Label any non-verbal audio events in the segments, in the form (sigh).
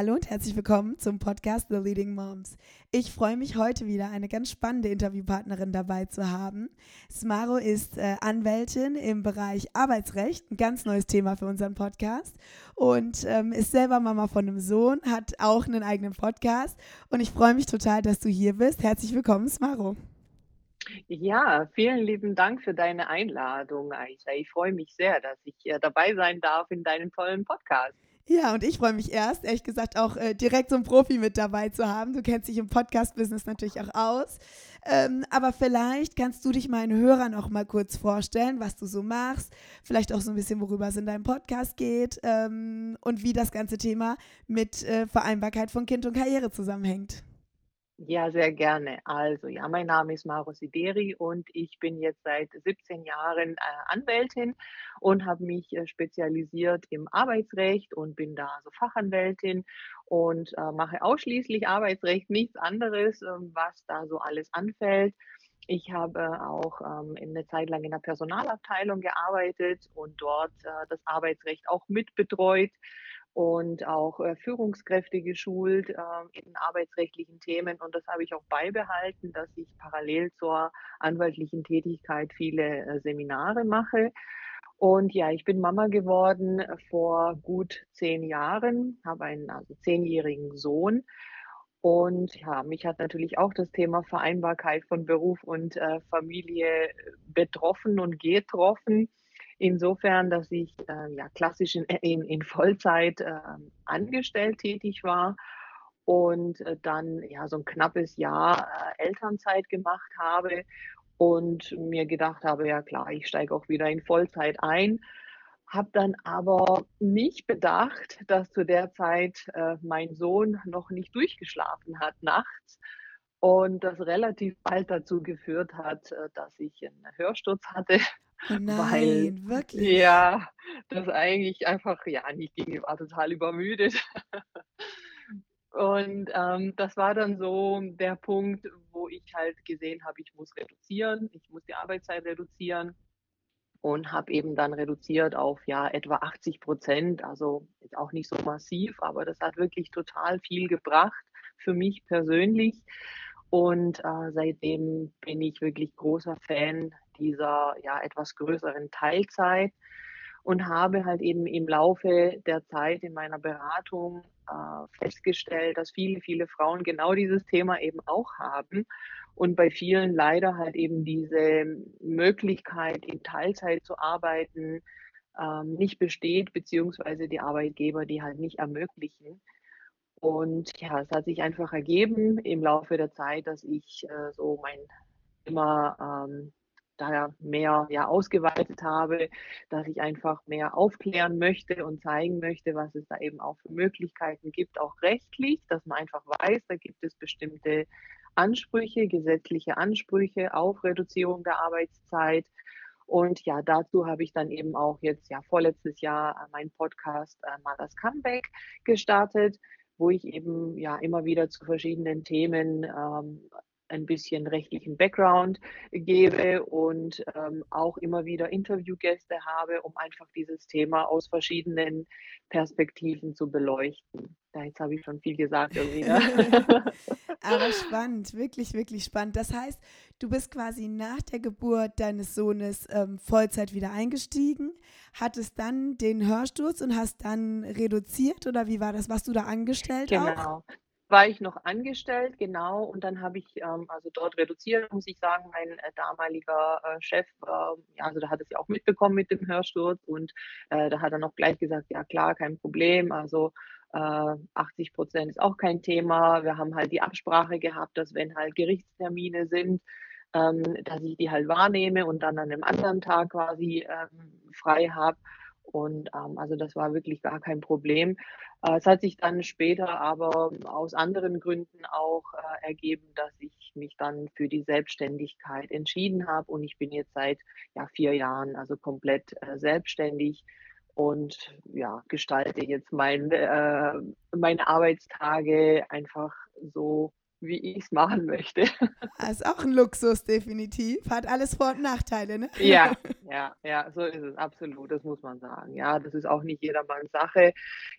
Hallo und herzlich willkommen zum Podcast The Leading Moms. Ich freue mich heute wieder, eine ganz spannende Interviewpartnerin dabei zu haben. Smaro ist äh, Anwältin im Bereich Arbeitsrecht, ein ganz neues Thema für unseren Podcast und ähm, ist selber Mama von einem Sohn, hat auch einen eigenen Podcast und ich freue mich total, dass du hier bist. Herzlich willkommen, Smaro. Ja, vielen lieben Dank für deine Einladung, Aisha. Ich freue mich sehr, dass ich äh, dabei sein darf in deinem tollen Podcast. Ja, und ich freue mich erst, ehrlich gesagt, auch äh, direkt so einen Profi mit dabei zu haben. Du kennst dich im Podcast-Business natürlich auch aus. Ähm, aber vielleicht kannst du dich meinen Hörern auch mal kurz vorstellen, was du so machst. Vielleicht auch so ein bisschen, worüber es in deinem Podcast geht ähm, und wie das ganze Thema mit äh, Vereinbarkeit von Kind und Karriere zusammenhängt. Ja, sehr gerne. Also, ja, mein Name ist Maro Sideri und ich bin jetzt seit 17 Jahren äh, Anwältin und habe mich äh, spezialisiert im Arbeitsrecht und bin da so Fachanwältin und äh, mache ausschließlich Arbeitsrecht, nichts anderes, ähm, was da so alles anfällt. Ich habe auch ähm, eine Zeit lang in der Personalabteilung gearbeitet und dort äh, das Arbeitsrecht auch mitbetreut und auch äh, Führungskräfte geschult äh, in arbeitsrechtlichen Themen. Und das habe ich auch beibehalten, dass ich parallel zur anwaltlichen Tätigkeit viele äh, Seminare mache. Und ja, ich bin Mama geworden vor gut zehn Jahren, habe einen also zehnjährigen Sohn. Und ja, mich hat natürlich auch das Thema Vereinbarkeit von Beruf und äh, Familie betroffen und getroffen. Insofern, dass ich äh, ja klassisch in, in, in Vollzeit äh, angestellt tätig war und äh, dann ja so ein knappes Jahr äh, Elternzeit gemacht habe und mir gedacht habe, ja klar, ich steige auch wieder in Vollzeit ein, habe dann aber nicht bedacht, dass zu der Zeit äh, mein Sohn noch nicht durchgeschlafen hat nachts und das relativ bald dazu geführt hat, äh, dass ich einen Hörsturz hatte Oh weil nein, wirklich? ja, das eigentlich einfach ja, nicht ging. Ich war total übermüdet. Und, ähm, das war dann so der Punkt, wo ich halt gesehen habe, ich muss reduzieren, ich muss die Arbeitszeit reduzieren und habe eben dann reduziert auf, ja, etwa 80 Also, jetzt auch nicht so massiv, aber das hat wirklich total viel gebracht für mich persönlich. Und, äh, seitdem bin ich wirklich großer Fan dieser ja etwas größeren Teilzeit und habe halt eben im Laufe der Zeit in meiner Beratung äh, festgestellt, dass viele, viele Frauen genau dieses Thema eben auch haben und bei vielen leider halt eben diese Möglichkeit, in Teilzeit zu arbeiten, ähm, nicht besteht, beziehungsweise die Arbeitgeber die halt nicht ermöglichen. Und ja, es hat sich einfach ergeben im Laufe der Zeit, dass ich äh, so mein immer ähm, daher mehr ja, ausgeweitet habe, dass ich einfach mehr aufklären möchte und zeigen möchte, was es da eben auch für Möglichkeiten gibt, auch rechtlich, dass man einfach weiß, da gibt es bestimmte Ansprüche, gesetzliche Ansprüche auf Reduzierung der Arbeitszeit. Und ja, dazu habe ich dann eben auch jetzt ja vorletztes Jahr äh, meinen Podcast äh, Mothers Comeback gestartet, wo ich eben ja immer wieder zu verschiedenen Themen ähm, ein bisschen rechtlichen Background gebe und ähm, auch immer wieder Interviewgäste habe, um einfach dieses Thema aus verschiedenen Perspektiven zu beleuchten. Ja, jetzt habe ich schon viel gesagt (laughs) irgendwie. Ne? (laughs) Aber spannend, wirklich, wirklich spannend. Das heißt, du bist quasi nach der Geburt deines Sohnes ähm, Vollzeit wieder eingestiegen, hattest dann den Hörsturz und hast dann reduziert oder wie war das? Warst du da angestellt genau. auch? War ich noch angestellt, genau, und dann habe ich ähm, also dort reduziert, muss ich sagen, mein äh, damaliger äh, Chef, äh, ja, also da hat es ja auch mitbekommen mit dem Hörsturz und äh, da hat er noch gleich gesagt, ja klar, kein Problem, also 80 äh, Prozent ist auch kein Thema. Wir haben halt die Absprache gehabt, dass wenn halt Gerichtstermine sind, ähm, dass ich die halt wahrnehme und dann an einem anderen Tag quasi ähm, frei habe. Und ähm, also das war wirklich gar kein Problem. Äh, es hat sich dann später aber aus anderen Gründen auch äh, ergeben, dass ich mich dann für die Selbstständigkeit entschieden habe und ich bin jetzt seit ja, vier Jahren also komplett äh, selbstständig und ja, gestalte jetzt mein, äh, meine Arbeitstage einfach so, wie ich es machen möchte. Das ist auch ein Luxus, definitiv. Hat alles Vor- und Nachteile, ne? Ja, (laughs) ja, ja, so ist es, absolut, das muss man sagen. Ja, das ist auch nicht jedermanns Sache.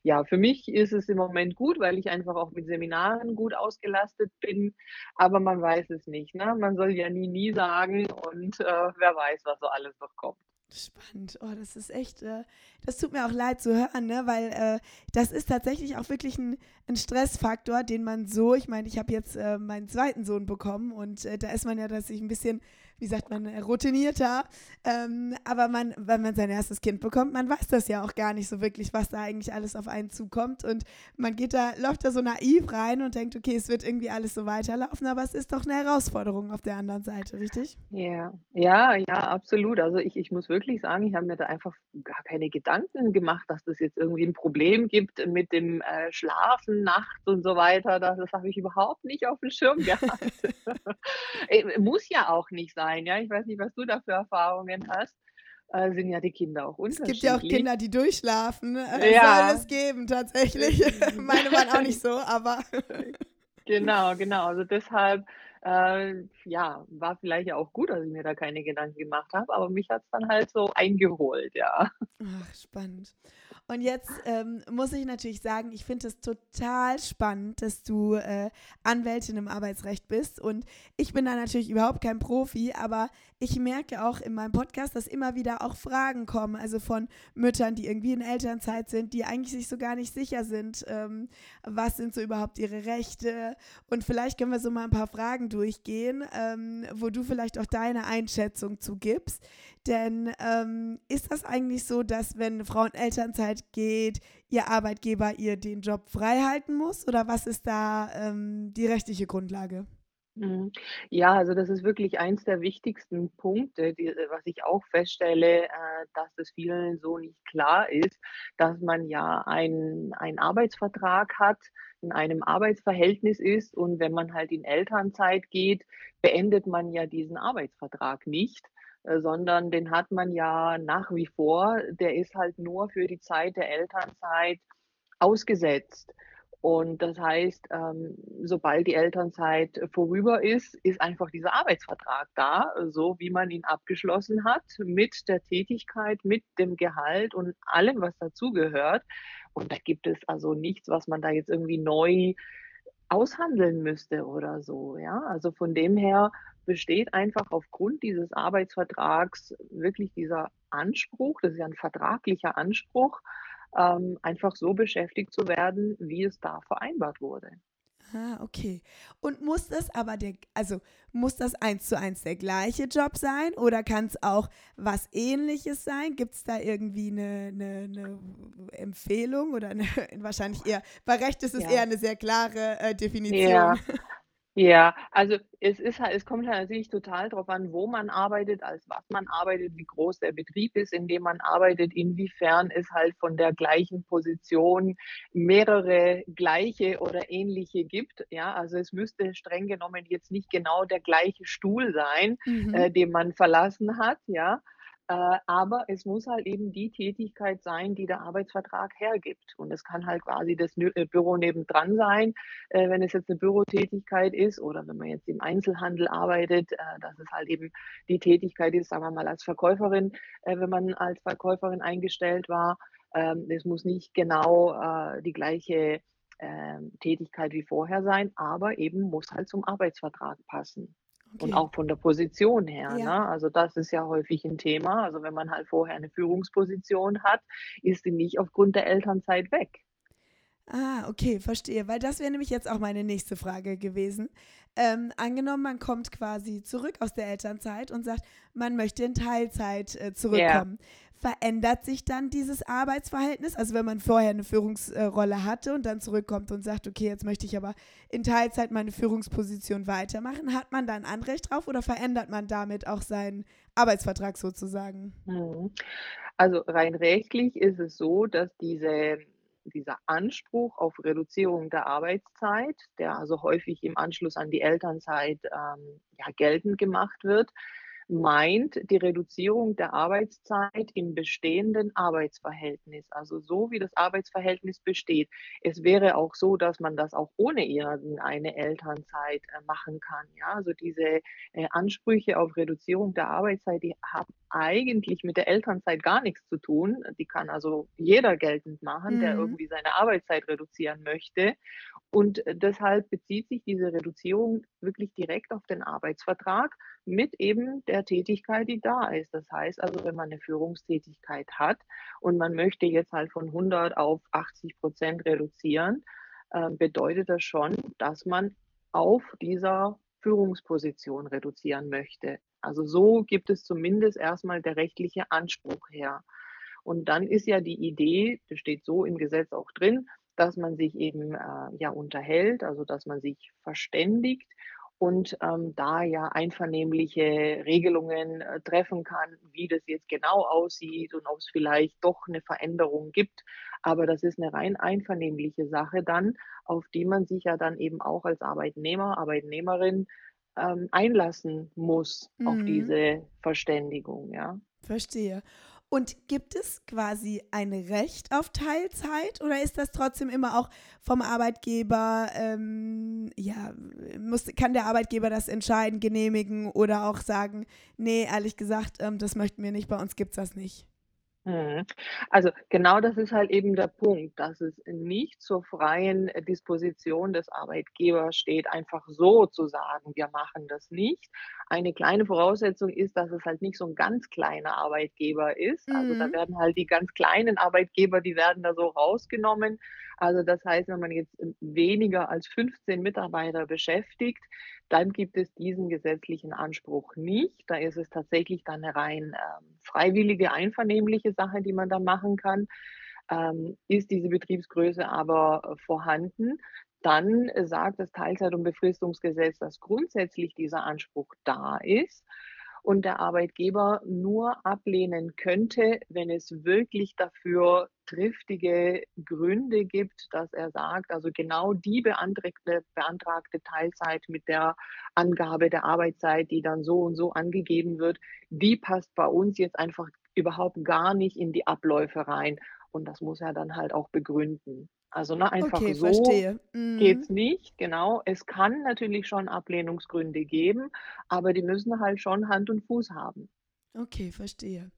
Ja, für mich ist es im Moment gut, weil ich einfach auch mit Seminaren gut ausgelastet bin, aber man weiß es nicht, ne? Man soll ja nie, nie sagen und äh, wer weiß, was so alles noch kommt. Spannend. Oh, das ist echt, äh, das tut mir auch leid zu hören, ne? weil äh, das ist tatsächlich auch wirklich ein, ein Stressfaktor, den man so, ich meine, ich habe jetzt äh, meinen zweiten Sohn bekommen und äh, da ist man ja, dass ich ein bisschen wie sagt man, routinierter. Ähm, aber man, wenn man sein erstes Kind bekommt, man weiß das ja auch gar nicht so wirklich, was da eigentlich alles auf einen zukommt. Und man geht da, läuft da so naiv rein und denkt, okay, es wird irgendwie alles so weiterlaufen, aber es ist doch eine Herausforderung auf der anderen Seite, richtig? Ja, ja, ja, absolut. Also ich, ich muss wirklich sagen, ich habe mir da einfach gar keine Gedanken gemacht, dass das jetzt irgendwie ein Problem gibt mit dem äh, Schlafen nachts und so weiter. Das, das habe ich überhaupt nicht auf dem Schirm (laughs) gehabt. Äh, muss ja auch nicht sein sein. Ja, ich weiß nicht, was du da für Erfahrungen hast. Äh, sind ja die Kinder auch unterschiedlich. Es gibt ja auch Kinder, die durchschlafen. Es ja. soll es geben, tatsächlich. (laughs) Meine waren auch nicht so, aber. (laughs) genau, genau. Also deshalb, äh, ja, war vielleicht ja auch gut, dass ich mir da keine Gedanken gemacht habe, aber mich hat es dann halt so eingeholt, ja. Ach, spannend. Und jetzt ähm, muss ich natürlich sagen, ich finde es total spannend, dass du äh, Anwältin im Arbeitsrecht bist. Und ich bin da natürlich überhaupt kein Profi, aber ich merke auch in meinem Podcast, dass immer wieder auch Fragen kommen, also von Müttern, die irgendwie in Elternzeit sind, die eigentlich sich so gar nicht sicher sind, ähm, was sind so überhaupt ihre Rechte. Und vielleicht können wir so mal ein paar Fragen durchgehen, ähm, wo du vielleicht auch deine Einschätzung zu gibst. Denn ähm, ist das eigentlich so, dass wenn eine Frau in Elternzeit geht, ihr Arbeitgeber ihr den Job frei halten muss? Oder was ist da ähm, die rechtliche Grundlage? Mhm. Ja, also das ist wirklich eins der wichtigsten Punkte, die, was ich auch feststelle, äh, dass es vielen so nicht klar ist, dass man ja einen, Arbeitsvertrag hat, in einem Arbeitsverhältnis ist und wenn man halt in Elternzeit geht, beendet man ja diesen Arbeitsvertrag nicht, äh, sondern den hat man ja nach wie vor. Der ist halt nur für die Zeit der Elternzeit ausgesetzt. Und das heißt, ähm, sobald die Elternzeit vorüber ist, ist einfach dieser Arbeitsvertrag da, so wie man ihn abgeschlossen hat, mit der Tätigkeit, mit dem Gehalt und allem, was dazugehört. Und da gibt es also nichts, was man da jetzt irgendwie neu aushandeln müsste oder so. Ja, also von dem her besteht einfach aufgrund dieses Arbeitsvertrags wirklich dieser Anspruch, das ist ja ein vertraglicher Anspruch, ähm, einfach so beschäftigt zu werden, wie es da vereinbart wurde. Ah, okay. Und muss das aber der, also muss das eins zu eins der gleiche Job sein oder kann es auch was ähnliches sein? Gibt es da irgendwie eine, eine, eine, Empfehlung oder eine, (laughs) wahrscheinlich eher, bei Recht ist es ja. eher eine sehr klare äh, Definition. Ja, (laughs) Ja, also es ist halt es kommt halt natürlich total drauf an, wo man arbeitet, als was man arbeitet, wie groß der Betrieb ist, in dem man arbeitet, inwiefern es halt von der gleichen Position mehrere gleiche oder ähnliche gibt. Ja, also es müsste streng genommen jetzt nicht genau der gleiche Stuhl sein, Mhm. äh, den man verlassen hat, ja. Äh, aber es muss halt eben die Tätigkeit sein, die der Arbeitsvertrag hergibt. Und es kann halt quasi das äh, Büro nebendran sein, äh, wenn es jetzt eine Bürotätigkeit ist oder wenn man jetzt im Einzelhandel arbeitet, dass es halt eben die Tätigkeit ist, sagen wir mal als Verkäuferin, wenn man als Verkäuferin eingestellt war. Ähm, es muss nicht genau die gleiche ähm, Tätigkeit wie vorher sein, aber eben muss halt zum Arbeitsvertrag passen. Okay. Und auch von der Position her. Ja. Ne? Also das ist ja häufig ein Thema. Also wenn man halt vorher eine Führungsposition hat, ist sie nicht aufgrund der Elternzeit weg. Ah, okay, verstehe. Weil das wäre nämlich jetzt auch meine nächste Frage gewesen. Ähm, angenommen, man kommt quasi zurück aus der Elternzeit und sagt, man möchte in Teilzeit äh, zurückkommen. Ja verändert sich dann dieses Arbeitsverhältnis? Also wenn man vorher eine Führungsrolle hatte und dann zurückkommt und sagt, okay, jetzt möchte ich aber in Teilzeit meine Führungsposition weitermachen, hat man dann Anrecht drauf oder verändert man damit auch seinen Arbeitsvertrag sozusagen? Mhm. Also rein rechtlich ist es so, dass diese, dieser Anspruch auf Reduzierung der Arbeitszeit, der also häufig im Anschluss an die Elternzeit ähm, ja, geltend gemacht wird, meint die Reduzierung der Arbeitszeit im bestehenden Arbeitsverhältnis, also so wie das Arbeitsverhältnis besteht. Es wäre auch so, dass man das auch ohne irgendeine Elternzeit äh, machen kann. Ja, also diese äh, Ansprüche auf Reduzierung der Arbeitszeit, die haben eigentlich mit der Elternzeit gar nichts zu tun. Die kann also jeder geltend machen, mhm. der irgendwie seine Arbeitszeit reduzieren möchte. Und äh, deshalb bezieht sich diese Reduzierung wirklich direkt auf den Arbeitsvertrag mit eben der Tätigkeit, die da ist. Das heißt also, wenn man eine Führungstätigkeit hat und man möchte jetzt halt von 100 auf 80 Prozent reduzieren, äh, bedeutet das schon, dass man auf dieser Führungsposition reduzieren möchte. Also so gibt es zumindest erstmal der rechtliche Anspruch her. Und dann ist ja die Idee, das steht so im Gesetz auch drin, dass man sich eben äh, ja unterhält, also dass man sich verständigt und ähm, da ja einvernehmliche Regelungen äh, treffen kann, wie das jetzt genau aussieht und ob es vielleicht doch eine Veränderung gibt. Aber das ist eine rein einvernehmliche Sache dann, auf die man sich ja dann eben auch als Arbeitnehmer, Arbeitnehmerin ähm, einlassen muss, mhm. auf diese Verständigung, ja. Verstehe. Und gibt es quasi ein Recht auf Teilzeit oder ist das trotzdem immer auch vom Arbeitgeber, ähm, ja, muss, kann der Arbeitgeber das entscheiden, genehmigen oder auch sagen, nee, ehrlich gesagt, ähm, das möchten wir nicht, bei uns gibt es das nicht? Mhm. Also genau das ist halt eben der Punkt, dass es nicht zur freien äh, Disposition des Arbeitgebers steht, einfach so zu sagen, wir machen das nicht. Eine kleine Voraussetzung ist, dass es halt nicht so ein ganz kleiner Arbeitgeber ist. Also da mhm. werden halt die ganz kleinen Arbeitgeber, die werden da so rausgenommen. Also das heißt, wenn man jetzt ähm, weniger als 15 Mitarbeiter beschäftigt, dann gibt es diesen gesetzlichen Anspruch nicht. Da ist es tatsächlich dann eine rein ähm, freiwillige, einvernehmliche Sache, die man da machen kann. Ähm, ist diese Betriebsgröße aber äh, vorhanden, dann sagt das Teilzeit- und Befristungsgesetz, dass grundsätzlich dieser Anspruch da ist und der Arbeitgeber nur ablehnen könnte, wenn es wirklich dafür triftige Gründe gibt, dass er sagt, also genau die beantragte, beantragte Teilzeit mit der Angabe der Arbeitszeit, die dann so und so angegeben wird, die passt bei uns jetzt einfach überhaupt gar nicht in die Abläufe rein. Und das muss er dann halt auch begründen. Also ne, einfach Okay, so verstehe. Mhm. geht's nicht, genau. Es kann natürlich schon Ablehnungsgründe geben, aber die müssen halt schon Hand und Fuß haben. Okay, verstehe.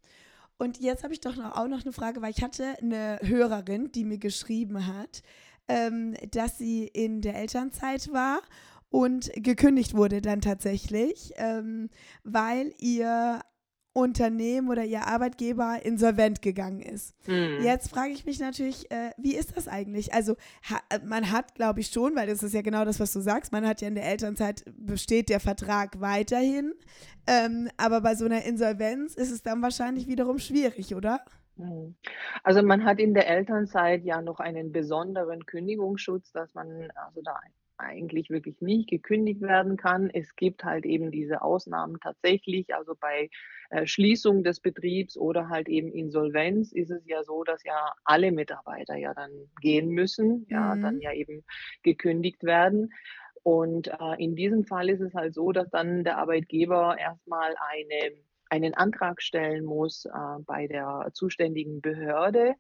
Und jetzt habe ich doch noch, auch noch eine Frage, weil ich hatte eine Hörerin, die mir geschrieben hat, ähm, dass sie in der Elternzeit war und gekündigt wurde dann tatsächlich, ähm, weil ihr Unternehmen oder ihr Arbeitgeber insolvent gegangen ist. Mhm. Jetzt frage ich mich natürlich, äh, wie ist das eigentlich? Also ha, man hat, glaube ich schon, weil das ist ja genau das, was du sagst, man hat ja in der Elternzeit besteht der Vertrag weiterhin, ähm, aber bei so einer Insolvenz ist es dann wahrscheinlich wiederum schwierig, oder? Mhm. Also man hat in der Elternzeit ja noch einen besonderen Kündigungsschutz, dass man also da eigentlich wirklich nicht gekündigt werden kann. Es gibt halt eben diese Ausnahmen tatsächlich. Also bei äh, Schließung des Betriebs oder halt eben Insolvenz ist es ja so, dass ja alle Mitarbeiter ja dann gehen müssen, ja, mhm. dann ja eben gekündigt werden. Und äh, in diesem Fall ist es halt so, dass dann der Arbeitgeber erstmal eine einen Antrag stellen muss äh, bei der zuständigen Behörde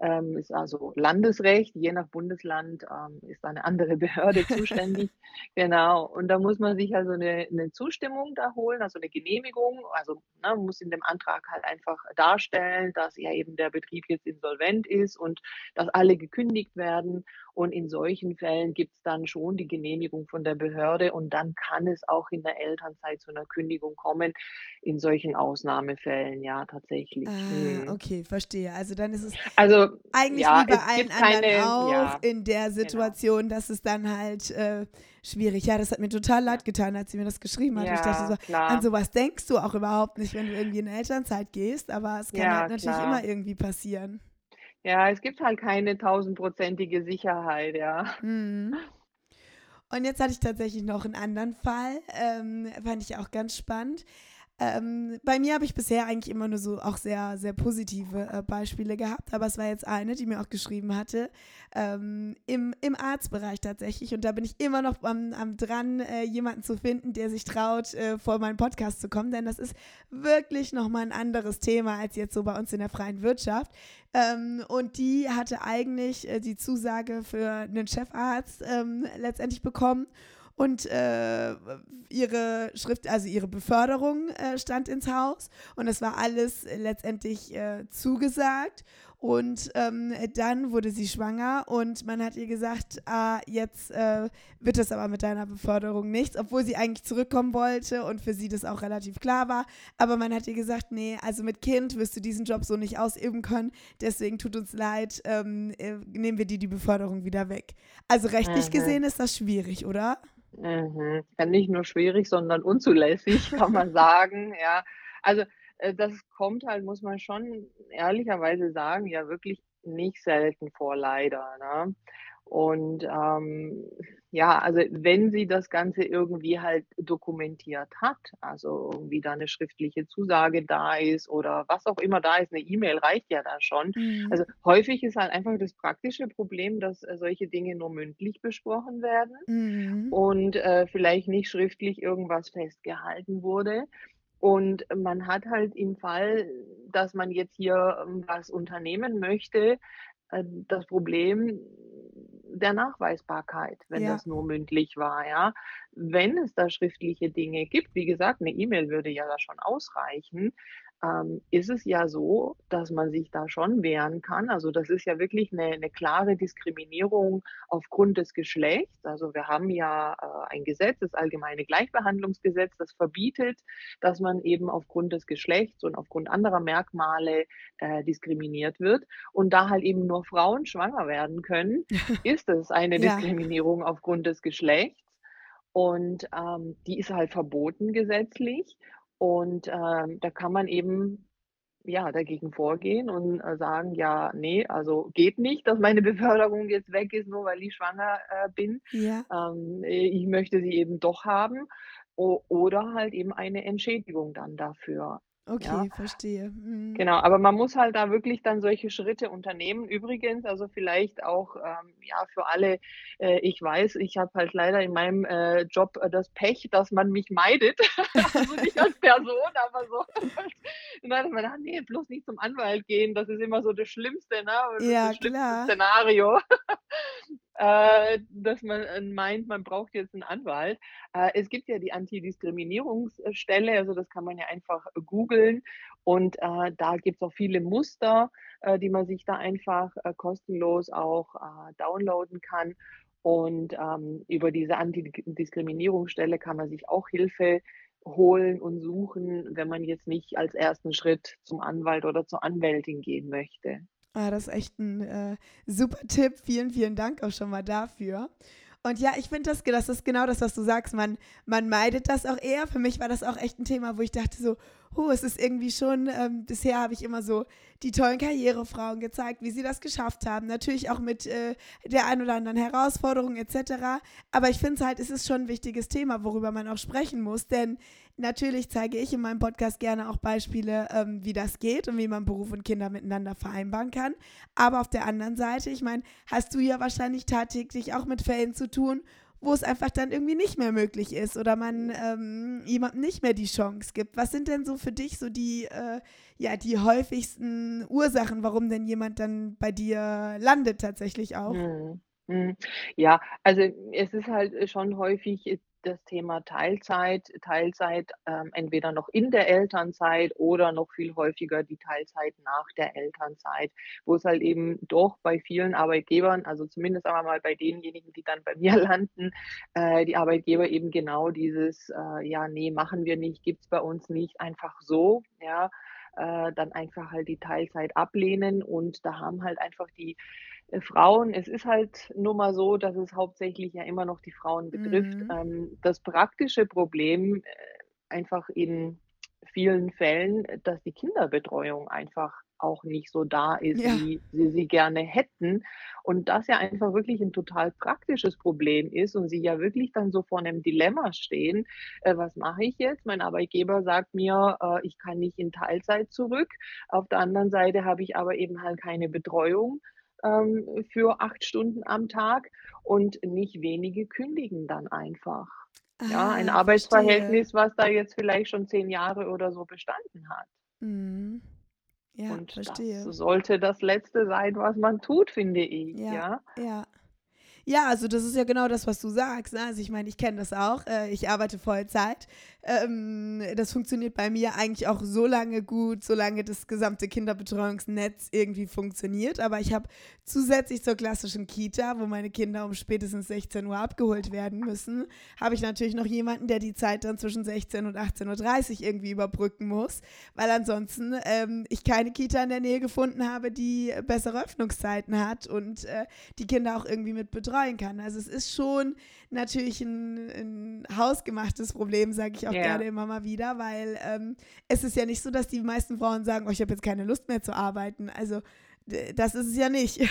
ähm, ist also Landesrecht. Je nach Bundesland ähm, ist eine andere Behörde (laughs) zuständig. genau. Und da muss man sich also eine, eine Zustimmung da holen, also eine Genehmigung. Also ne, muss in dem Antrag halt einfach darstellen, dass ja eben der Betrieb jetzt insolvent ist und dass alle gekündigt werden. Und in solchen Fällen gibt es dann schon die Genehmigung von der Behörde und dann kann es auch in der Elternzeit zu einer Kündigung kommen. In solchen Ausnahmefällen, ja, tatsächlich. Ah, hm. okay, verstehe. Also dann ist es. Also eigentlich ja, wie bei allen anderen keine, auch ja, in der genau. Situation, genau. dass es dann halt äh, schwierig. Ja, das hat mir total leid getan, als sie mir das geschrieben hat. Ja, ich dachte so, klar. an sowas denkst du auch überhaupt nicht, wenn du irgendwie in Elternzeit gehst, aber es kann halt natürlich klar. immer irgendwie passieren. Ja, es gibt halt keine tausendprozentige Sicherheit, ja. Mhm. Und jetzt hatte ich tatsächlich noch einen anderen Fall, ähm, fand ich auch ganz spannend. Ähm, bei mir habe ich bisher eigentlich immer nur so auch sehr, sehr positive äh, Beispiele gehabt, aber es war jetzt eine, die mir auch geschrieben hatte, ähm, im, im Arztbereich tatsächlich. Und da bin ich immer noch am, am dran, äh, jemanden zu finden, der sich traut, äh, vor meinen Podcast zu kommen, denn das ist wirklich nochmal ein anderes Thema als jetzt so bei uns in der freien Wirtschaft. Ähm, und die hatte eigentlich äh, die Zusage für einen Chefarzt ähm, letztendlich bekommen und äh, ihre Schrift, also ihre Beförderung äh, stand ins Haus und es war alles letztendlich äh, zugesagt. Und ähm, dann wurde sie schwanger und man hat ihr gesagt, ah, jetzt äh, wird es aber mit deiner Beförderung nichts, obwohl sie eigentlich zurückkommen wollte und für sie das auch relativ klar war. Aber man hat ihr gesagt, nee, also mit Kind wirst du diesen Job so nicht ausüben können. Deswegen tut uns leid, ähm, äh, nehmen wir dir die Beförderung wieder weg. Also rechtlich mhm. gesehen ist das schwierig, oder? Mhm. Ja, nicht nur schwierig, sondern unzulässig, (laughs) kann man sagen. Ja, also äh, das kommt halt, muss man schon ehrlicherweise sagen, ja wirklich nicht selten vor, leider. Ne? Und ähm, ja, also wenn sie das Ganze irgendwie halt dokumentiert hat, also irgendwie da eine schriftliche Zusage da ist oder was auch immer da ist, eine E-Mail reicht ja da schon. Mhm. Also häufig ist halt einfach das praktische Problem, dass äh, solche Dinge nur mündlich besprochen werden mhm. und äh, vielleicht nicht schriftlich irgendwas festgehalten wurde. Und man hat halt im Fall, dass man jetzt hier ähm, was unternehmen möchte, äh, das Problem der Nachweisbarkeit, wenn ja. das nur mündlich war, ja. Wenn es da schriftliche Dinge gibt, wie gesagt, eine E-Mail würde ja da schon ausreichen, ähm, ist es ja so, dass man sich da schon wehren kann. Also das ist ja wirklich eine, eine klare Diskriminierung aufgrund des Geschlechts. Also wir haben ja äh, ein Gesetz, das allgemeine Gleichbehandlungsgesetz, das verbietet, dass man eben aufgrund des Geschlechts und aufgrund anderer Merkmale äh, diskriminiert wird. Und da halt eben nur Frauen schwanger werden können, (laughs) ist es eine ja. Diskriminierung aufgrund des Geschlechts. Und ähm, die ist halt verboten gesetzlich. Und ähm, da kann man eben ja, dagegen vorgehen und äh, sagen, ja, nee, also geht nicht, dass meine (laughs) Beförderung jetzt weg ist, nur weil ich schwanger äh, bin. Ja. Ähm, ich möchte sie eben doch haben. O oder halt eben eine Entschädigung dann dafür. Okay, ja. verstehe. Mhm. Genau, aber man muss halt da wirklich dann solche Schritte unternehmen. Übrigens, also vielleicht auch ähm, ja für alle, äh, ich weiß, ich habe halt leider in meinem äh, Job äh, das Pech, dass man mich meidet. (laughs) also nicht als Person, aber so. (laughs) Und dann man, sagt, nee, bloß nicht zum Anwalt gehen, das ist immer so das Schlimmste, ne? Das ja, das schlimmste klar. Szenario (laughs) äh, dass man äh, meint, man braucht jetzt einen Anwalt. Äh, es gibt ja die Antidiskriminierungsstelle, also das kann man ja einfach googeln und äh, da gibt es auch viele Muster, äh, die man sich da einfach äh, kostenlos auch downloaden kann. Und ähm, über diese Antidiskriminierungsstelle kann man sich auch Hilfe holen und suchen, wenn man jetzt nicht als ersten Schritt zum Anwalt oder zur Anwältin gehen möchte. Ah, das ist echt ein äh, super Tipp. Vielen, vielen Dank auch schon mal dafür. Und ja, ich finde, das, das ist genau das, was du sagst. Man, man meidet das auch eher. Für mich war das auch echt ein Thema, wo ich dachte so, oh, es ist irgendwie schon, ähm, bisher habe ich immer so die tollen Karrierefrauen gezeigt, wie sie das geschafft haben. Natürlich auch mit äh, der ein oder anderen Herausforderung etc. Aber ich finde es halt, es ist schon ein wichtiges Thema, worüber man auch sprechen muss. Denn natürlich zeige ich in meinem Podcast gerne auch Beispiele, ähm, wie das geht und wie man Beruf und Kinder miteinander vereinbaren kann. Aber auf der anderen Seite, ich meine, hast du ja wahrscheinlich tagtäglich auch mit Fällen zu tun, wo es einfach dann irgendwie nicht mehr möglich ist oder man ähm, jemandem nicht mehr die Chance gibt. Was sind denn so für dich so die, äh, ja, die häufigsten Ursachen, warum denn jemand dann bei dir landet tatsächlich auch? Mhm. Mhm. Ja, also es ist halt schon häufig das Thema Teilzeit, Teilzeit ähm, entweder noch in der Elternzeit oder noch viel häufiger die Teilzeit nach der Elternzeit, wo es halt eben doch bei vielen Arbeitgebern, also zumindest aber mal bei denjenigen, die dann bei (laughs) mir landen, äh, die Arbeitgeber eben genau dieses, äh, ja, nee, machen wir nicht, gibt es bei uns nicht, einfach so, ja, äh, dann einfach halt die Teilzeit ablehnen und da haben halt einfach die äh, Frauen, es ist halt nur mal so, dass es hauptsächlich ja immer noch die Frauen betrifft. Mhm. Ähm, das praktische Problem äh, einfach in vielen Fällen, dass die Kinderbetreuung einfach auch nicht so da ist, Ja. wie sie sie gerne hätten. Und das ja einfach wirklich ein total praktisches Problem ist und sie ja wirklich dann so vor einem Dilemma stehen. Äh, was mache ich jetzt? Mein Arbeitgeber sagt mir, äh, ich kann nicht in Teilzeit zurück. Auf der anderen Seite habe ich aber eben halt keine Betreuung ähm, für 8 Stunden am Tag und nicht wenige kündigen dann einfach. Ja, ein Ah, verstehe. Arbeitsverhältnis, was da jetzt vielleicht schon 10 Jahre oder so bestanden hat. Mhm. Ja, Und das verstehe. sollte das Letzte sein, was man tut, finde ich, Ja, ja. ja. Ja, also das ist ja genau das, was du sagst. Ne? Also ich meine, ich kenne das auch. Äh, ich arbeite Vollzeit. Ähm, das funktioniert bei mir eigentlich auch so lange gut, solange das gesamte Kinderbetreuungsnetz irgendwie funktioniert. Aber ich habe zusätzlich zur klassischen Kita, wo meine Kinder um spätestens 16 Uhr abgeholt werden müssen, habe ich natürlich noch jemanden, der die Zeit dann zwischen 16 und 18.30 Uhr irgendwie überbrücken muss, weil ansonsten ähm, ich keine Kita in der Nähe gefunden habe, die bessere Öffnungszeiten hat und äh, die Kinder auch irgendwie mit betreuen kann. Also es ist schon natürlich ein, ein hausgemachtes Problem, sage ich auch gerne Ja. immer mal wieder, weil ähm, es ist ja nicht so, dass die meisten Frauen sagen, oh, ich habe jetzt keine Lust mehr zu arbeiten. Also das ist es ja nicht. (laughs)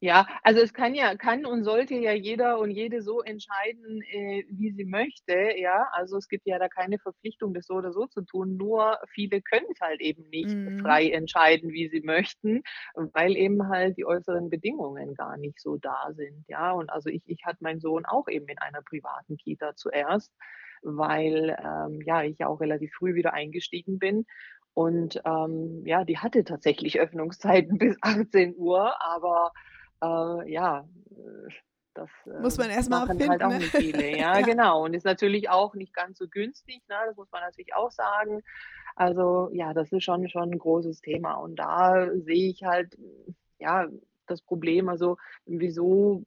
Ja, also es kann ja kann und sollte ja jeder und jede so entscheiden, äh, wie sie möchte, ja. Also, es gibt ja da keine Verpflichtung, das so oder so zu tun, nur viele können's halt eben nicht Mhm. frei entscheiden, wie sie möchten, weil eben halt die äußeren Bedingungen gar nicht so da sind, ja. Und also, ich ich hatte meinen Sohn auch eben in einer privaten Kita zuerst, weil, ähm, ja, ich ja auch relativ früh wieder eingestiegen bin. Und, ähm, ja, die hatte tatsächlich Öffnungszeiten (laughs) bis 18:00, aber äh, ja, äh, das, Muss man ähm, erstmal machen halt finden, auch ne? nicht viele. (laughs) Ja, ja. genau. Und ist natürlich auch nicht ganz so günstig, ne? Das muss man natürlich auch sagen. Also, ja, das ist schon schon 'n großes Thema. Und da sehe ich halt, ja, das Problem, also, wieso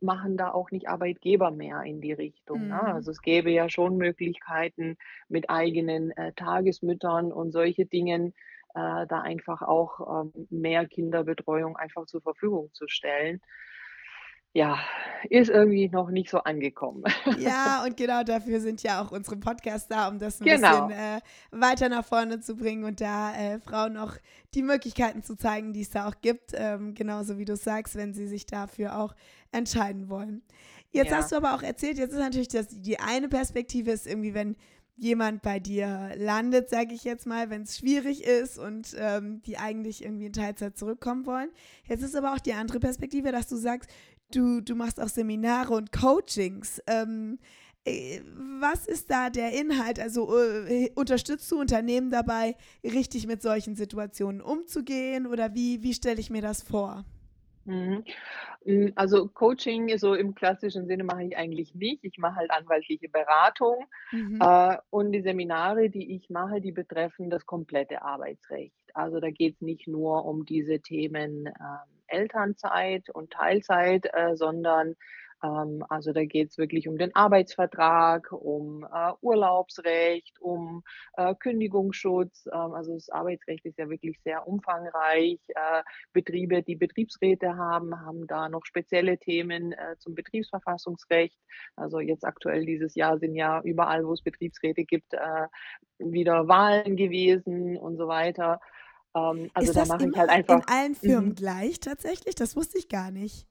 machen da auch nicht Arbeitgeber mehr in die Richtung, ne? Mhm. Also, es gäbe ja schon Möglichkeiten mit eigenen, äh, Tagesmüttern und solche Dingen, äh, da einfach auch, ähm, mehr Kinderbetreuung einfach zur Verfügung zu stellen. Ja, ist irgendwie noch nicht so angekommen. (laughs) Ja, und genau dafür sind ja auch unsere Podcasts da, um das ein bisschen Genau. äh, weiter nach vorne zu bringen und da äh, Frauen auch die Möglichkeiten zu zeigen, die es da auch gibt. Ähm, genauso wie du sagst, wenn sie sich dafür auch entscheiden wollen. Jetzt hast Ja. du aber auch erzählt, jetzt ist natürlich das, die eine Perspektive ist irgendwie, wenn jemand bei dir landet, sage ich jetzt mal, wenn es schwierig ist und ähm, die eigentlich irgendwie in Teilzeit zurückkommen wollen. Jetzt ist aber auch die andere Perspektive, dass du sagst, du, du machst auch Seminare und Coachings. Ähm, äh, was ist da der Inhalt? Also äh, unterstützt du Unternehmen dabei, richtig mit solchen Situationen umzugehen oder wie, wie stelle ich mir das vor? Mhm. Hm, also, Coaching so im klassischen Sinne mache ich eigentlich nicht. Ich mache halt anwaltliche Beratung, Mhm. äh, und die Seminare, die ich mache, die betreffen das komplette Arbeitsrecht. Also, da geht's nicht nur um diese Themen, ähm, Elternzeit und Teilzeit, äh, sondern, ähm also, da geht's wirklich um den Arbeitsvertrag, um, äh, Urlaubsrecht, um, äh, Kündigungsschutz. Ähm, also, das Arbeitsrecht ist ja wirklich sehr umfangreich. Äh, Betriebe, die Betriebsräte haben, haben da noch spezielle Themen, äh, zum Betriebsverfassungsrecht. Also, jetzt aktuell dieses Jahr sind ja überall, wo es Betriebsräte gibt, äh, wieder Wahlen gewesen und so weiter. Ähm, also, Ist da das mache ich halt in einfach allen Firmen mhm. gleich tatsächlich? Das wusste ich gar nicht.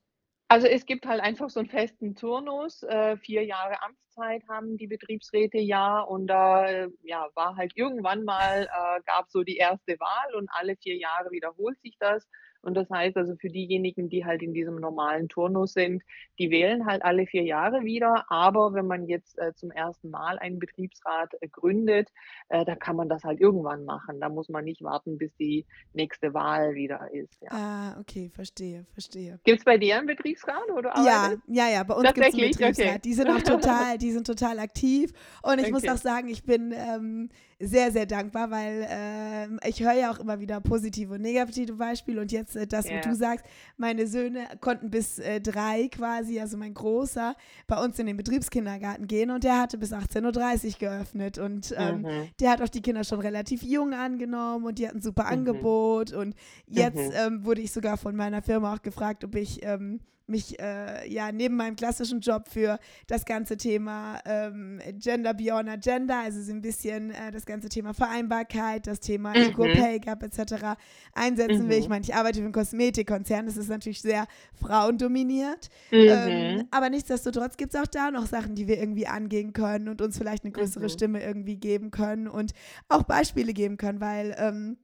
Also, es gibt halt einfach so 'n festen Turnus. Äh, 4 Jahre Amtszeit haben die Betriebsräte ja und da, äh, ja, war halt irgendwann mal äh, gab's so die erste Wahl und alle 4 Jahre wiederholt sich das. Und das heißt also für diejenigen, die halt in diesem normalen Turnus sind, die wählen halt alle 4 Jahre wieder. Aber wenn man jetzt, äh, zum ersten Mal einen Betriebsrat, äh, gründet, äh, da kann man das halt irgendwann machen. Da muss man nicht warten, bis die nächste Wahl wieder ist, ja. Ah, okay, verstehe, verstehe. Gibt's bei dir 'n Betriebsrat, wo du Ja, arbeitest? ja, ja, bei uns gibt's 'n Tatsächlich? Okay. Betriebsrat. Die sind auch (laughs) total die sind total aktiv. Und ich muss auch Okay. sagen, ich bin, ähm, sehr, sehr dankbar, weil, ähm, ich höre ja auch immer wieder positive und negative Beispiele und jetzt, äh, das, wo du Ja. sagst, meine Söhne konnten bis, äh, 3 quasi, also mein Großer, bei uns in den Betriebskindergarten gehen und der hatte bis 18:30 geöffnet und, ähm, Mhm. der hat auch die Kinder schon relativ jung angenommen und die hatten 'n super Mhm. Angebot und jetzt, Mhm. wurde ich sogar von meiner Firma auch gefragt, ob ich, ähm, mich äh, ja neben meinem klassischen Job für das ganze Thema ähm, Gender Beyond Agenda, also so ein bisschen äh, das ganze Thema Vereinbarkeit, das Thema mhm. Equal Pay Gap etc. einsetzen mhm. will. Ich meine, ich arbeite für einen Kosmetikkonzern, das ist natürlich sehr frauendominiert. Mhm. Ähm, aber nichtsdestotrotz gibt es auch da noch Sachen, die wir irgendwie angehen können und uns vielleicht eine größere mhm. Stimme irgendwie geben können und auch Beispiele geben können, weil ähm,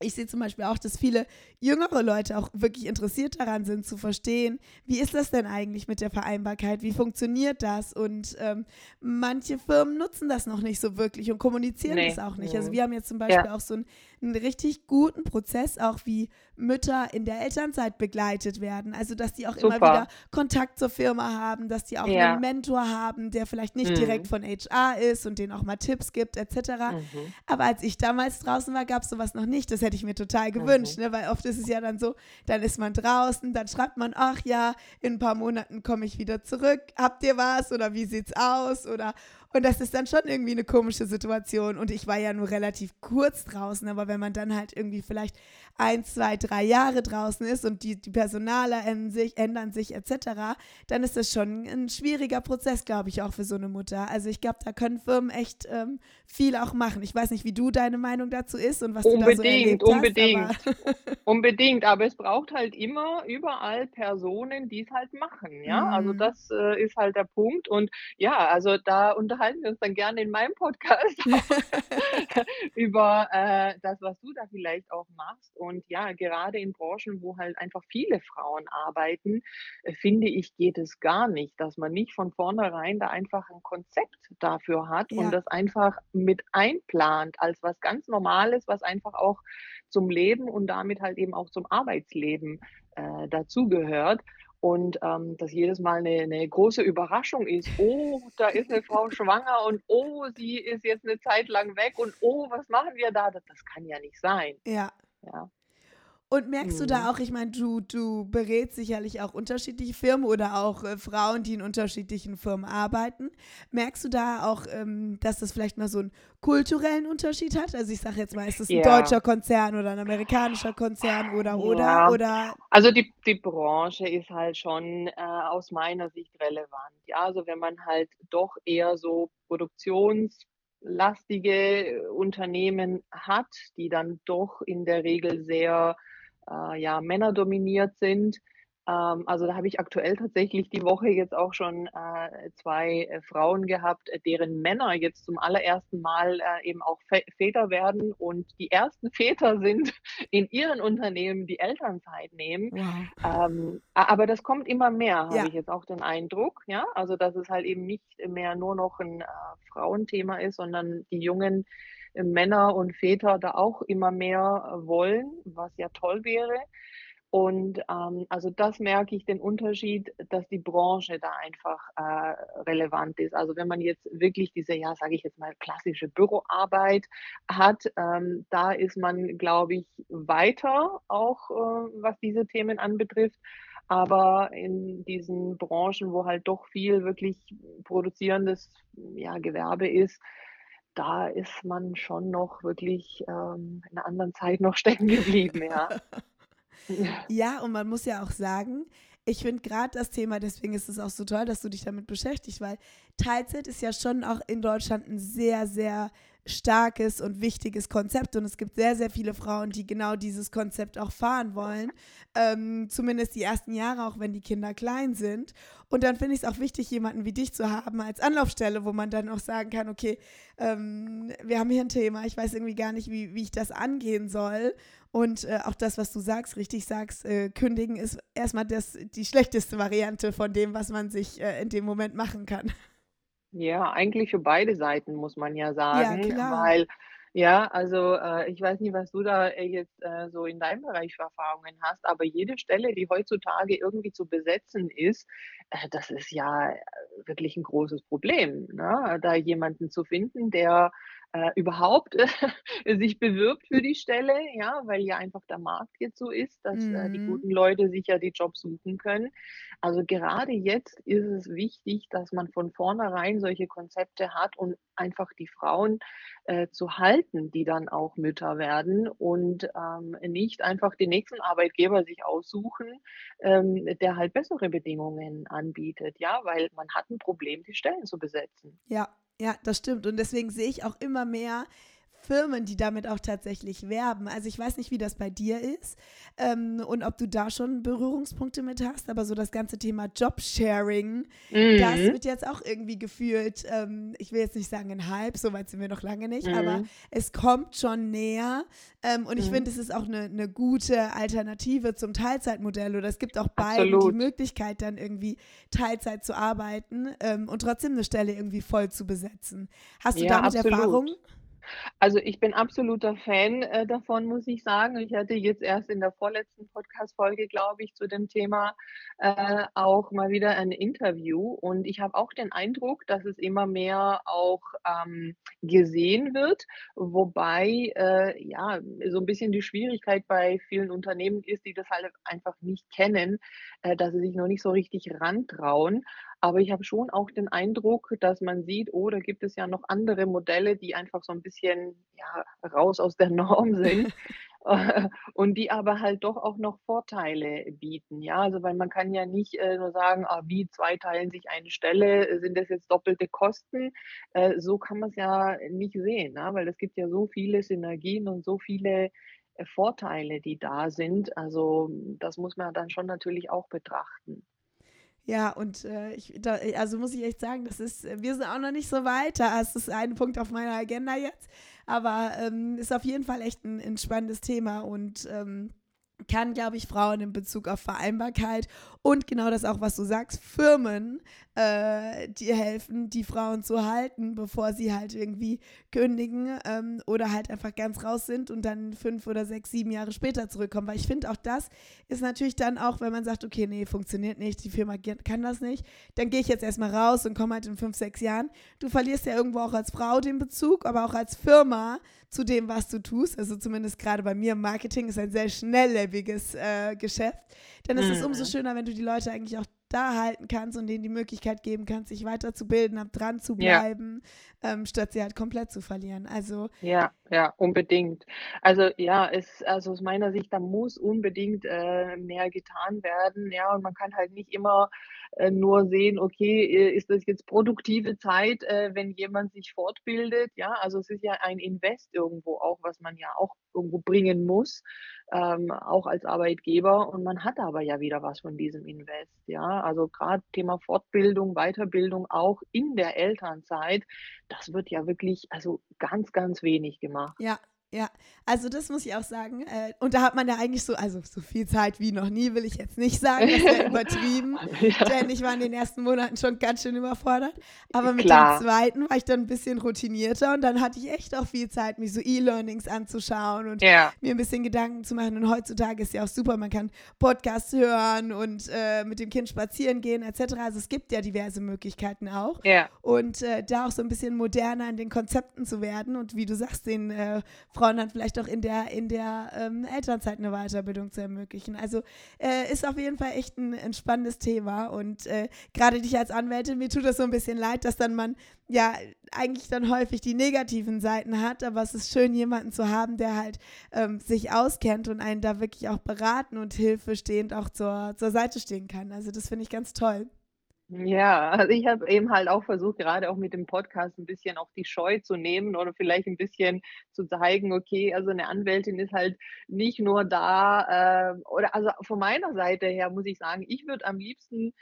ich sehe zum Beispiel auch, dass viele jüngere Leute auch wirklich interessiert daran sind, zu verstehen, wie ist das denn eigentlich mit der Vereinbarkeit, wie funktioniert das? Und ähm, manche Firmen nutzen das noch nicht so wirklich und kommunizieren nee. das auch nicht. Also mhm. wir haben jetzt zum Beispiel ja. auch so ein einen richtig guten Prozess, auch wie Mütter in der Elternzeit begleitet werden. Also, dass die auch Super. immer wieder Kontakt zur Firma haben, dass die auch ja. einen Mentor haben, der vielleicht nicht mhm. direkt von HR ist und denen auch mal Tipps gibt, etc. Mhm. Aber als ich damals draußen war, gab es sowas noch nicht. Das hätte ich mir total gewünscht, mhm. ne? weil oft ist es ja dann so, dann ist man draußen, dann schreibt man, ach ja, in ein paar Monaten komme ich wieder zurück. Habt ihr was oder wie sieht's aus? Oder und das ist dann schon irgendwie eine komische Situation. Und ich war ja nur relativ kurz draußen, aber wenn man dann halt irgendwie vielleicht ein, zwei, drei Jahre draußen ist und die, die Personale ändern sich, ändern sich etc., dann ist das schon ein schwieriger Prozess, glaube ich, auch für so eine Mutter. Also ich glaube, da können Firmen echt ähm, viel auch machen. Ich weiß nicht, wie du deine Meinung dazu ist und was unbedingt, du da so Unbedingt, hast, aber (laughs) unbedingt. Aber es braucht halt immer überall Personen, die es halt machen. Ja, also mhm. also das äh, ist halt der Punkt. Und ja, also da unterhalten wir uns dann gerne in meinem Podcast (laughs) (laughs) über äh, das, was du da vielleicht auch machst. Und ja, gerade in Branchen, wo halt einfach viele Frauen arbeiten, äh, finde ich, geht es gar nicht, dass man nicht von vornherein da einfach ein Konzept dafür hat ja. und das einfach mit einplant als was ganz Normales, was einfach auch zum Leben und damit halt eben auch zum Arbeitsleben äh, dazugehört. Und ähm, dass jedes Mal eine, eine, große Überraschung ist, oh, da ist eine Frau schwanger und oh, sie ist jetzt eine Zeit lang weg und oh, was machen wir da? Das, das kann ja nicht sein. Ja. ja. Und merkst du da mhm. auch, ich meine, du, du berätst sicherlich auch unterschiedliche Firmen oder auch äh, Frauen, die in unterschiedlichen Firmen arbeiten. Merkst du da auch, ähm, dass das vielleicht mal so einen kulturellen Unterschied hat? Also ich sage jetzt mal, ist das ein ja. deutscher Konzern oder ein amerikanischer Konzern oder oder ja. oder? Also die, die Branche ist halt schon äh, aus meiner Sicht relevant. Ja, also wenn man halt doch eher so Produktions lastige Unternehmen hat, die dann doch in der Regel sehr äh, ja, männerdominiert sind. Ähm, also da habe ich aktuell tatsächlich die Woche jetzt auch schon äh, zwei äh, Frauen gehabt, äh, deren Männer jetzt zum allerersten Mal äh, eben auch Väter werden und die ersten (laughs) Väter sind in ihren Unternehmen die Elternzeit nehmen. Wow. Ähm, aber das kommt immer mehr, habe ja. ich jetzt auch den Eindruck. Ja, also dass es halt eben nicht mehr nur noch ein äh, Frauenthema ist, sondern die jungen Männer und Väter da auch immer mehr wollen, was ja toll wäre. Und ähm, also das merke ich den Unterschied, dass die Branche da einfach äh, relevant ist. Also wenn man jetzt wirklich diese, ja, sage ich jetzt mal, klassische Büroarbeit hat, ähm, da ist man, glaube ich, weiter auch, äh, was diese Themen anbetrifft. Aber in diesen Branchen, wo halt doch viel wirklich produzierendes ja, Gewerbe ist, da ist man schon noch wirklich ähm, in einer anderen Zeit noch (laughs) stecken geblieben, ja. (laughs) ja, und man muss ja auch sagen, ich finde gerade das Thema, deswegen ist es auch so toll, dass du dich damit beschäftigst, weil Teilzeit ist ja schon auch in Deutschland ein sehr, sehr starkes und wichtiges Konzept und es gibt sehr, sehr viele Frauen, die genau dieses Konzept auch fahren wollen, ähm, zumindest die ersten Jahre, auch wenn die Kinder klein sind. Und dann finde ich es auch wichtig, jemanden wie dich zu haben als Anlaufstelle, wo man dann auch sagen kann, okay, ähm, wir haben hier ein Thema, ich weiß irgendwie gar nicht, wie, wie ich das angehen soll. Und äh, auch das, was du sagst, richtig sagst, äh, kündigen ist erstmal das, die schlechteste Variante von dem, was man sich äh, in dem Moment machen kann. Ja, eigentlich für beide Seiten muss man ja sagen, ja, klar. weil ja, also äh, ich weiß nicht, was du da äh, jetzt äh, so in deinem Bereich für Erfahrungen hast, aber jede Stelle, die heutzutage irgendwie zu besetzen ist, äh, das ist ja äh, wirklich ein großes Problem, ne? da jemanden zu finden, der äh, überhaupt äh, (laughs) sich bewirbt für die Stelle, ja, weil ja einfach der Markt jetzt so ist, dass mhm. äh, die Mhm. guten Leute sich ja die Jobs suchen können. Also gerade jetzt ist es wichtig, dass man von vornherein solche Konzepte hat, um einfach die Frauen äh, zu halten, die dann auch Mütter werden und ähm, nicht einfach den nächsten Arbeitgeber sich aussuchen, ähm, der halt bessere Bedingungen anbietet, ja, weil man hat ein Problem, die Stellen zu besetzen. Ja, ja, das stimmt. Und deswegen sehe ich auch immer mehr Firmen, die damit auch tatsächlich werben. Also ich weiß nicht, wie das bei dir ist ähm, und ob du da schon Berührungspunkte mit hast, aber so das ganze Thema Jobsharing, das Mhm. wird jetzt auch irgendwie gefühlt, ähm, ich will jetzt nicht sagen ein Hype, so weit sind wir noch lange nicht, aber Mhm. es kommt schon näher ähm, und ich Mhm. finde, es ist auch eine, eine gute Alternative zum Teilzeitmodell oder es gibt auch beiden die Absolut. Möglichkeit, dann irgendwie Teilzeit zu arbeiten ähm, und trotzdem eine Stelle irgendwie voll zu besetzen. Hast du Ja, damit Erfahrung? Also, ich bin absoluter Fan, äh, davon, muss ich sagen. Ich hatte jetzt erst in der vorletzten Podcast-Folge, glaube ich, zu dem Thema, äh, auch mal wieder ein Interview und ich habe auch den Eindruck, dass es immer mehr auch, ähm, gesehen wird, wobei, äh, ja, so ein bisschen die Schwierigkeit bei vielen Unternehmen ist, die das halt einfach nicht kennen, äh, dass sie sich noch nicht so richtig rantrauen. Aber ich habe schon auch den Eindruck, dass man sieht, oh, da gibt es ja noch andere Modelle, die einfach so ein bisschen, ja, raus aus der (laughs) Norm sind, (laughs) äh, und die aber halt doch auch noch Vorteile bieten, ja? Also, weil man kann ja nicht, äh, nur sagen: „Ah, wie, 2 teilen sich eine Stelle, äh, sind das jetzt doppelte Kosten?“ Äh, so kann man's ja nicht sehen, ne? Weil es gibt ja so viele Synergien und so viele, äh, Vorteile, die da sind. Also, das muss man dann schon natürlich auch betrachten. Ja, und äh, ich, da, also muss ich echt sagen, das ist, wir sind auch noch nicht so weit. Da ist es ein Punkt auf meiner Agenda jetzt. Aber ähm, ist auf jeden Fall echt ein, ein spannendes Thema und ähm, kann, glaube ich, Frauen in Bezug auf Vereinbarkeit und genau das auch, was du sagst, Firmen, äh, die helfen, die Frauen zu halten, bevor sie halt irgendwie kündigen ähm, oder halt einfach ganz raus sind und dann fünf oder sechs, sieben Jahre später zurückkommen. Weil ich finde, auch das ist natürlich dann auch, wenn man sagt, okay, nee, funktioniert nicht, die Firma kann das nicht, dann gehe ich jetzt erstmal raus und komme halt in fünf, sechs Jahren. Du verlierst ja irgendwo auch als Frau den Bezug, aber auch als Firma zu dem, was du tust. Also zumindest gerade bei mir im Marketing ist ein sehr schnelllebiges äh, Geschäft. Dann ist es umso Mhm. schöner, wenn du die Leute eigentlich auch da halten kannst und denen die Möglichkeit geben kannst, sich weiterzubilden, ab dran zu Ja. bleiben, ähm, statt sie halt komplett zu verlieren. Also Ja, ja, unbedingt. Also, ja, es also, aus meiner Sicht, da muss unbedingt, äh, mehr getan werden, ja, und man kann halt nicht immer, nur sehen, okay, äh, ist das jetzt produktive Zeit, äh, wenn jemand sich fortbildet, ja? Also, es ist ja ein Invest irgendwo auch, was man ja auch irgendwo bringen muss, ähm, auch als Arbeitgeber und man hat aber ja wieder was von diesem Invest, ja? Also, grad Thema Fortbildung, Weiterbildung auch in der Elternzeit, das wird ja wirklich, also, ganz, ganz wenig gemacht. Ja, ja. Also, das muss ich auch sagen. Äh, und da hat man ja eigentlich so also, so viel Zeit wie noch nie, will ich jetzt nicht sagen, das wäre (laughs) übertrieben, Ja. denn ich war in den ersten Monaten schon ganz schön überfordert. Aber mit dem Klar. zweiten war ich dann ein bisschen routinierter und dann hatte ich echt auch viel Zeit, mich so E-Learnings anzuschauen und Ja, mir ein bisschen Gedanken zu machen. Und heutzutage ist ja auch super, man kann Podcasts hören und äh, mit dem Kind spazieren gehen etc. Also es gibt ja diverse Möglichkeiten auch. ja, Und äh, da auch so ein bisschen moderner in den Konzepten zu werden und wie du sagst, den äh, Frauen dann vielleicht auch in der, in der ähm, Elternzeit eine Weiterbildung zu ermöglichen. Also äh, ist auf jeden Fall echt ein, ein spannendes Thema und äh, gerade dich als Anwältin, mir tut das so ein bisschen leid, dass dann man ja eigentlich dann häufig die negativen Seiten hat, aber es ist schön, jemanden zu haben, der halt ähm, sich auskennt und einen da wirklich auch beraten und hilfestehend auch zur, zur Seite stehen kann. Also das finde ich ganz toll. Ja. Also, ich habe eben halt auch versucht, gerade auch mit dem Podcast ein bisschen auch die Scheu zu nehmen oder vielleicht ein bisschen zu zeigen, okay, also, eine Anwältin ist halt nicht nur da, ähm oder also, von meiner Seite her muss ich sagen, ich würde am liebsten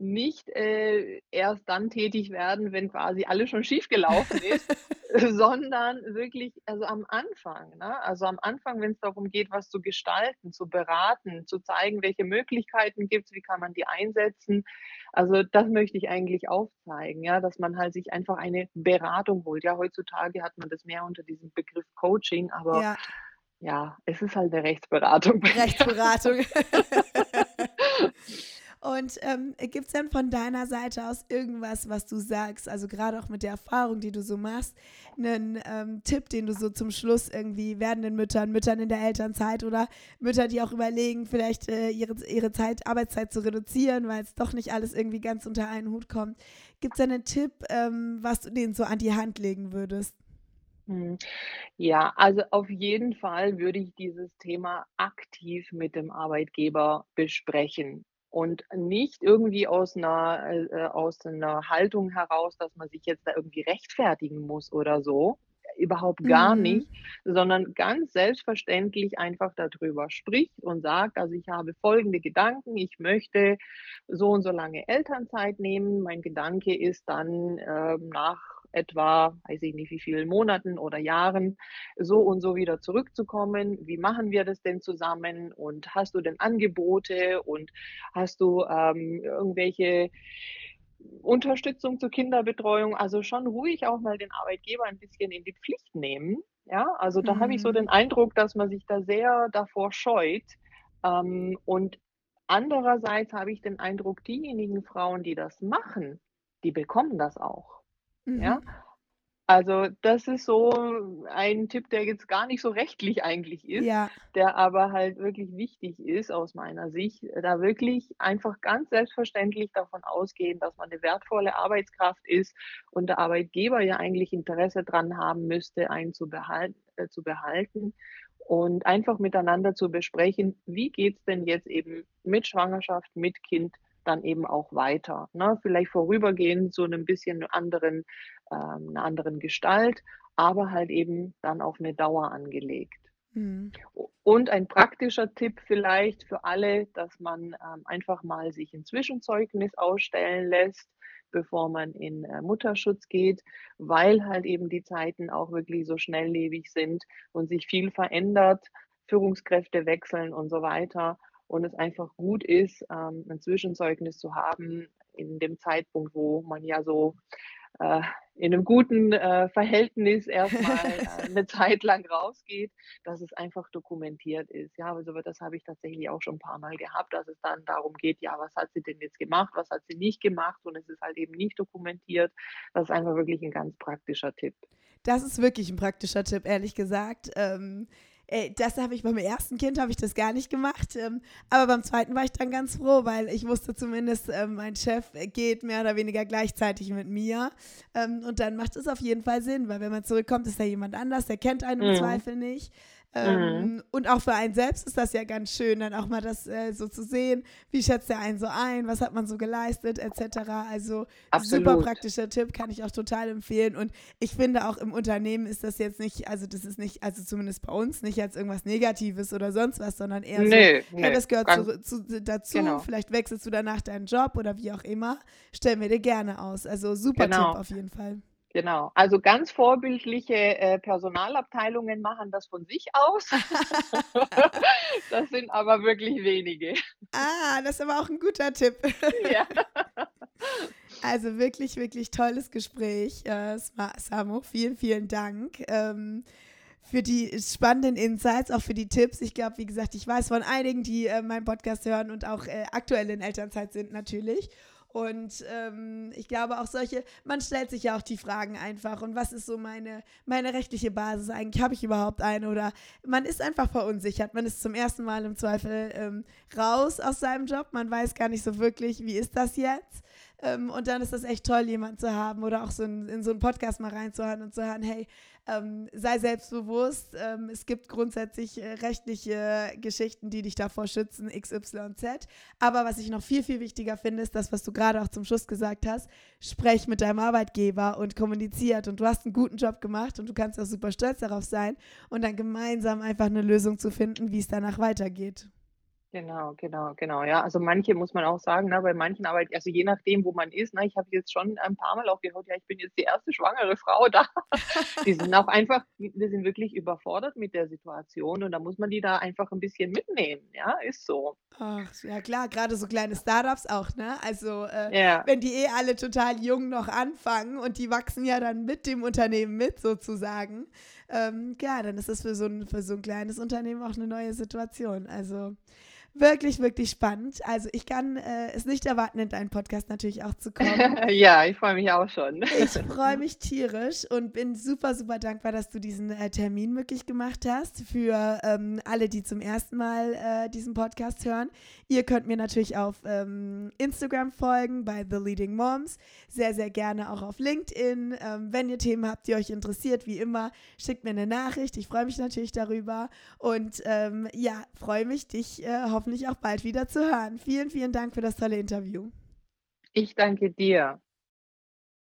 nicht, äh, erst dann tätig werden, wenn quasi alles schon schiefgelaufen (laughs) ist, sondern wirklich also, am Anfang, ne? Also, am Anfang, wenn's darum geht, was zu gestalten, zu beraten, zu zeigen, welche Möglichkeiten gibt's, wie kann man die einsetzen. Also, das möchte ich eigentlich aufzeigen, ja, dass man halt sich einfach eine Beratung holt. Ja, heutzutage hat man das mehr unter diesem Begriff Coaching, aber Ja, ja, es ist halt 'ne Rechtsberatung. Rechtsberatung. (laughs) (laughs) Und ähm, gibt es denn von deiner Seite aus irgendwas, was du sagst, also gerade auch mit der Erfahrung, die du so machst, einen ähm, Tipp, den du so zum Schluss irgendwie werdenden Müttern, Müttern in der Elternzeit oder Mütter, die auch überlegen, vielleicht äh, ihre, ihre Zeit, Arbeitszeit zu reduzieren, weil es doch nicht alles irgendwie ganz unter einen Hut kommt. Gibt es einen Tipp, ähm, was du denen so an die Hand legen würdest? Hm. Ja, also auf jeden Fall würde ich dieses Thema aktiv mit dem Arbeitgeber besprechen und nicht irgendwie aus einer äh, äh aus 'ner Haltung heraus, dass man sich jetzt da irgendwie rechtfertigen muss oder so, überhaupt gar Mhm. nicht, sondern ganz selbstverständlich einfach darüber spricht und sagt: „Also, ich habe folgende Gedanken. Ich möchte so und so lange Elternzeit nehmen. Mein Gedanke ist dann, ähm, nach etwa, weiß ich nicht wie vielen Monaten oder Jahren, so und so wieder zurückzukommen. Wie machen wir das denn zusammen und hast du denn Angebote und hast du, ähm, irgendwelche Unterstützung zur Kinderbetreuung?“ Also, schon ruhig auch mal den Arbeitgeber ein bisschen in die Pflicht nehmen, ja? Also, da habe ich so Mhm. den Eindruck, dass man sich da sehr davor scheut. Ähm, und andererseits habe ich den Eindruck, diejenigen Frauen, die das machen, die bekommen das auch, ja? Mhm. Also, das ist so ein Tipp, der jetzt gar nicht so rechtlich eigentlich ist, Ja. der aber halt wirklich wichtig ist aus meiner Sicht, da wirklich einfach ganz selbstverständlich davon ausgehen, dass man 'ne wertvolle Arbeitskraft ist und der Arbeitgeber ja eigentlich Interesse dran haben müsste, einen zu behal äh, zu behalten und einfach miteinander zu besprechen: „Wie geht's denn jetzt eben mit Schwangerschaft, mit Kind dann eben auch weiter?“ Ne? Vielleicht vorübergehend zu 'nem bisschen anderen ähm, 'ner anderen Gestalt, aber halt eben dann auf 'ne Dauer angelegt. Mhm. Und ein praktischer Tipp vielleicht für alle, dass man, ähm, einfach mal sich 'n Zwischenzeugnis ausstellen lässt, bevor man in, äh, Mutterschutz geht, weil halt eben die Zeiten auch wirklich so schnelllebig sind und sich viel verändert, Führungskräfte wechseln und so weiter und es einfach gut ist, ähm, 'n Zwischenzeugnis zu haben in dem Zeitpunkt, wo man ja so, äh, in 'nem guten, äh, Verhältnis erst mal, (laughs) äh, 'ne Zeit lang rausgeht, dass es einfach dokumentiert ist. Ja, also, das habe ich tatsächlich auch schon paarmal gehabt, dass es dann darum geht: „Ja, was hat sie denn jetzt gemacht? Was hat sie nicht gemacht?“ Und es ist halt eben nicht dokumentiert. Das ist einfach wirklich 'n ganz praktischer Tipp. Das ist wirklich 'n praktischer Tipp, ehrlich gesagt. Ähm, äh, das habe ich beim 1. Kind habe ich das gar nicht gemacht, ähm, aber beim 2. war ich dann ganz froh, weil ich wusste zumindest, ähm, mein Chef geht mehr oder weniger gleichzeitig mit mir. Ähm, und dann macht es auf jeden Fall Sinn, weil wenn man zurückkommt, ist da jemand anders, der kennt einen im Mhm. Zweifel nicht. Mhm. Ähm, und auch für einen selbst ist das ja ganz schön, dann auch mal das, äh, so zu sehen. Wie schätzt der einen so ein? Was hat man so geleistet et cetera? Also, super Absolut. praktischer Tipp, kann ich auch total empfehlen. Und ich finde auch im Unternehmen ist das jetzt nicht also, das ist nicht also, zumindest bei uns nicht als irgendwas Negatives oder sonst was, sondern eher so: Ne, „Hey, ne, das gehört zu zu dazu. genau. Vielleicht wechselst du danach deinen Job oder wie auch immer. Stellen wir dir gerne aus.“ Also, super Tipp Genau. auf jeden Fall. Genau. Also, ganz vorbildliche, äh, Personalabteilungen machen das von sich aus. (laughs) Das sind aber wirklich wenige. Ah, das ist aber auch 'n guter Tipp. Ja. (laughs) Also, wirklich, wirklich tolles Gespräch, äh, Samo. Vielen, vielen Dank, ähm, für die spannenden Insights, auch für die Tipps. Ich glaube, wie gesagt, ich weiß von einigen, die, äh, meinen Podcast hören und auch, äh, aktuell in Elternzeit sind natürlich. Und, ähm, ich glaube auch solche man stellt sich ja auch die Fragen einfach: „Und was ist so meine meine rechtliche Basis eigentlich? Habe ich überhaupt eine?“ Oder man ist einfach verunsichert. Man ist zum 1. Mal im Zweifel, ähm, raus aus seinem Job. Man weiß gar nicht so wirklich: „Wie ist das jetzt?“ Ähm, und dann ist das echt toll, jemanden zu haben oder auch so in in so 'n Podcast mal reinzuhören und zu hören: „Hey, ähm, sei selbstbewusst. Ähm, es gibt grundsätzlich, äh, rechtliche Geschichten, die dich davor schützen, XYZ.“ Aber was ich noch viel, viel wichtiger finde, ist das, was du grade auch zum Schluss gesagt hast: Sprech mit deinem Arbeitgeber und kommuniziert. Und du hast 'n guten Job gemacht und du kannst auch super stolz darauf sein und dann gemeinsam einfach 'ne Lösung zu finden, wie's danach weitergeht. Genau, genau, genau. Ja, also, manche muss man auch sagen, ne, bei manchen Arbeit also, je nachdem, wo man ist, ne? Ich habe jetzt schon ein paarmal auch gehört: „Ja, ich bin jetzt die 1. schwangere Frau da.“ (laughs) Die sind auch einfach die sind wirklich überfordert mit der Situation und da muss man die da einfach 'n bisschen mitnehmen, ja, ist so. Ach, ja klar, grade so kleine Start-ups auch, ne? Also, äh, Ja. wenn die eh alle total jung noch anfangen und die wachsen ja dann mit dem Unternehmen mit sozusagen, ähm, ja, dann ist das für so 'n für so 'n kleines Unternehmen auch 'ne neue Situation. Also, wirklich, wirklich spannend. Also ich kann äh, es nicht erwarten, in deinen Podcast natürlich auch zu kommen. (laughs) ja, ich freue mich auch schon. ich (laughs) freue mich tierisch und bin super, super dankbar, dass du diesen äh, Termin möglich gemacht hast. Für ähm, alle, die zum ersten Mal äh, diesen Podcast hören. Ihr könnt mir natürlich auf ähm, Instagram folgen bei The Leading Moms. Sehr, sehr gerne auch auf LinkedIn. Ähm, wenn ihr Themen habt, die euch interessiert, wie immer, schickt mir eine Nachricht. Ich freue mich natürlich darüber. Und ähm, ja, freue mich, dich äh, hoffentlich auch bald wieder zu hören. Vielen, vielen Dank für das tolle Interview. Ich danke dir.